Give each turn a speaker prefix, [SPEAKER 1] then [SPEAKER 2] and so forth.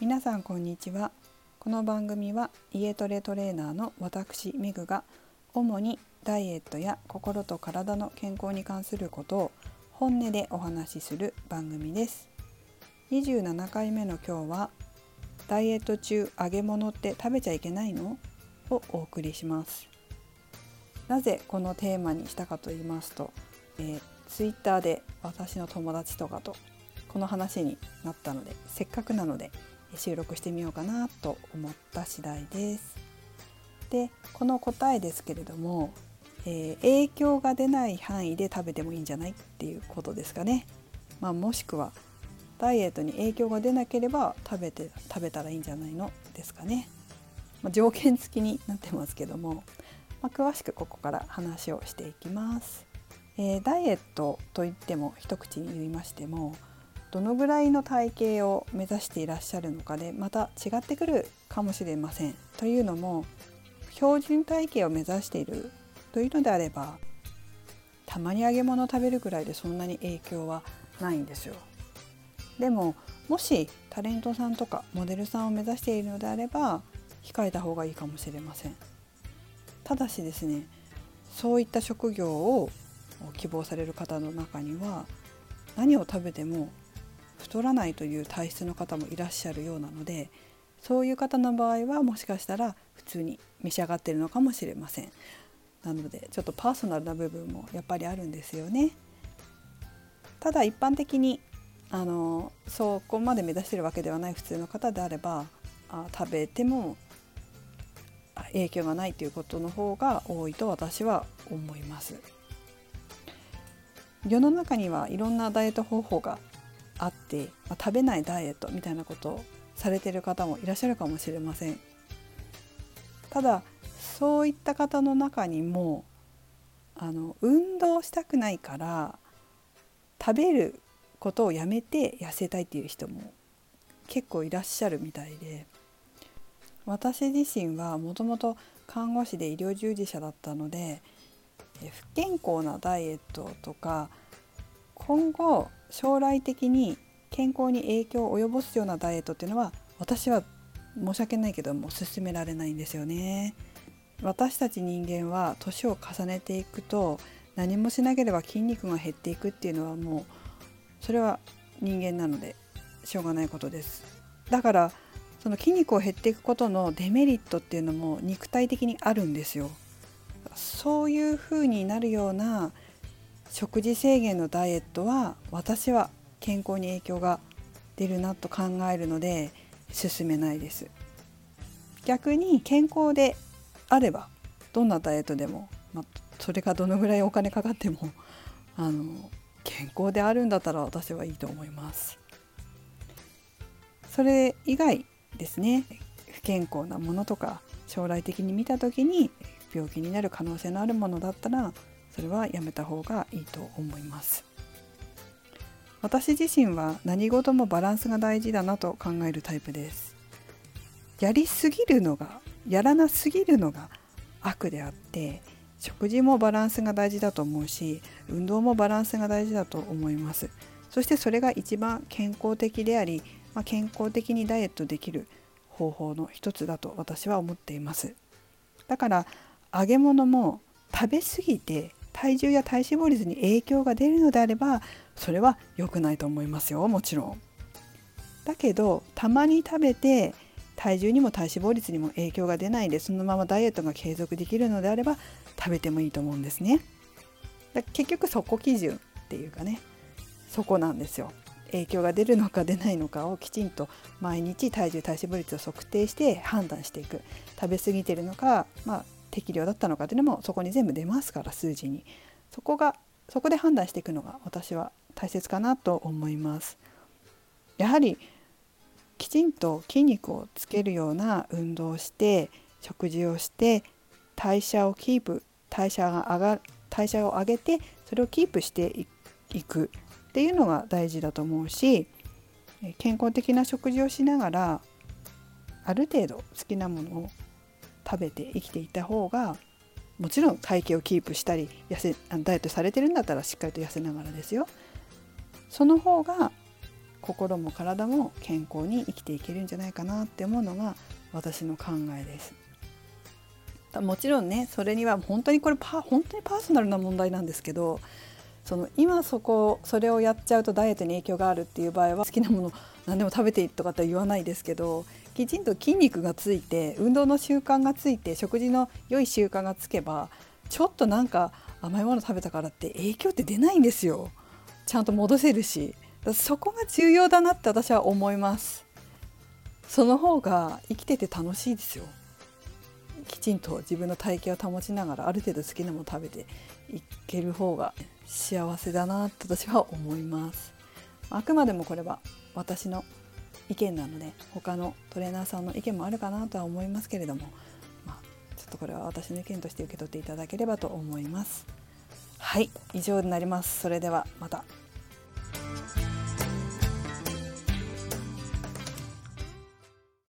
[SPEAKER 1] 皆さんこんにちは。この番組は家トレトレーナーの私メグが主にダイエットや心と体の健康に関することを本音でお話しする番組です。27回目の今日はダイエット中揚げ物って食べちゃいけないの？をお送りします。なぜこのテーマにしたかと言いますと、えー、ツイッターで私の友達とかとこの話になったのでせっかくなので収録してみようかなと思った次第です。でこの答えですけれども、えー、影響が出ない範囲で食べてもいいんじゃないっていうことですかね。まあ、もしくはダイエットに影響が出なければ食べて食べたらいいんじゃないのですかね。まあ、条件付きになってますけども、まあ、詳しくここから話をしていきます。えー、ダイエットといっても一口に言いましてもどのぐらいの体型を目指していらっしゃるのかでまた違ってくるかもしれません。というのも標準体型を目指しているというのであればたまに揚げ物を食べるくらいでそんなに影響はないんですよ。でももしタレントさんとかモデルさんを目指しているのであれば控えた方がいいかもしれません。ただしですねそういった職業を希望される方の中には何を食べても太らないという体質の方もいらっしゃるようなのでそういう方の場合はもしかしたら普通に召し上がってるのかもしれません。なのでちょっとパーソナルな部分もやっぱりあるんですよね。ただ一般的にあのそこまで目指してるわけではない普通の方であればあ食べても影響がないということの方が多いと私は思います。世の中にはいろんなダイエット方法があって、まあ、食べないダイエットみたいなことをされてる方もいらっしゃるかもしれません。ただそういった方の中にもあの運動したくないから食べることをやめて痩せたいっていう人も結構いらっしゃるみたいで私自身はもともと看護師で医療従事者だったので不健康なダイエットとか今後将来的に健康に影響を及ぼすようなダイエットっていうのは私は申し訳ないけども勧められないんですよね。私たち人間は年を重ねていくと何もしなければ筋肉が減っていくっていうのはもうそれは人間なのでしょうがないことです。だからその筋肉を減っていくことのデメリットっていうのも肉体的にあるんですよ。そういう風になるような食事制限のダイエットは私は健康に影響が出るなと考えるので進めないです。逆に健康であればどんなダイエットでも、まあ、それがどのぐらいお金かかっても あの健康であるんだったら私はいいと思います。それ以外ですね不健康なものとか将来的に見た時に病気になる可能性のあるものだったらそれはやめた方がいいと思います。私自身は何事もバランスが大事だなと考えるタイプです。やりすぎるのがやらなすぎるのが悪であって食事もバランスが大事だと思うし運動もバランスが大事だと思います。そしてそれが一番健康的であり、まあ、健康的にダイエットできる方法の一つだと私は思っています。だから揚げ物も食べ過ぎて体重や体脂肪率に影響が出るのであればそれは良くないと思いますよもちろん。だけどたまに食べて体重にも体脂肪率にも影響が出ないでそのままダイエットが継続できるのであれば食べてもいいと思うんですね。だ結局そこ基準っていうかねそこなんですよ。影響が出るのか出ないのかをきちんと毎日体重体脂肪率を測定して判断していく食べ過ぎてるのか、まあ、適量だったのかっていうのもそこに全部出ますから数字に。そこがそこで判断していくのが私は大切かなと思います。やはりきちんと筋肉をつけるような運動をして食事をして代謝をキープ代謝が上が代謝を上げてそれをキープしていく。っていうのが大事だと思うし健康的な食事をしながらある程度好きなものを食べて生きていた方がもちろん体型をキープしたり痩せダイエットされてるんだったらしっかりと痩せながらですよその方が心も体も健康に生きていけるんじゃないかなって思うのが私の考えです。もちろんねそれには本当にこれパ本当にパーソナルな問題なんですけどその今そこそれをやっちゃうとダイエットに影響があるっていう場合は好きなもの何でも食べていいとかって言わないですけどきちんと筋肉がついて運動の習慣がついて食事の良い習慣がつけばちょっとなんか甘いもの食べたからって影響って出ないんですよ。ちゃんと戻せるし。そこが重要だなって私は思います。その方が生きてて楽しいですよ。きちんと自分の体型を保ちながらある程度好きなもの食べていける方が幸せだなって私は思います。あくまでもこれは私の意見なので他のトレーナーさんの意見もあるかなとは思いますけれども、まあ、ちょっとこれは私の意見として受け取っていただければと思います。はい以上になります。それではまた。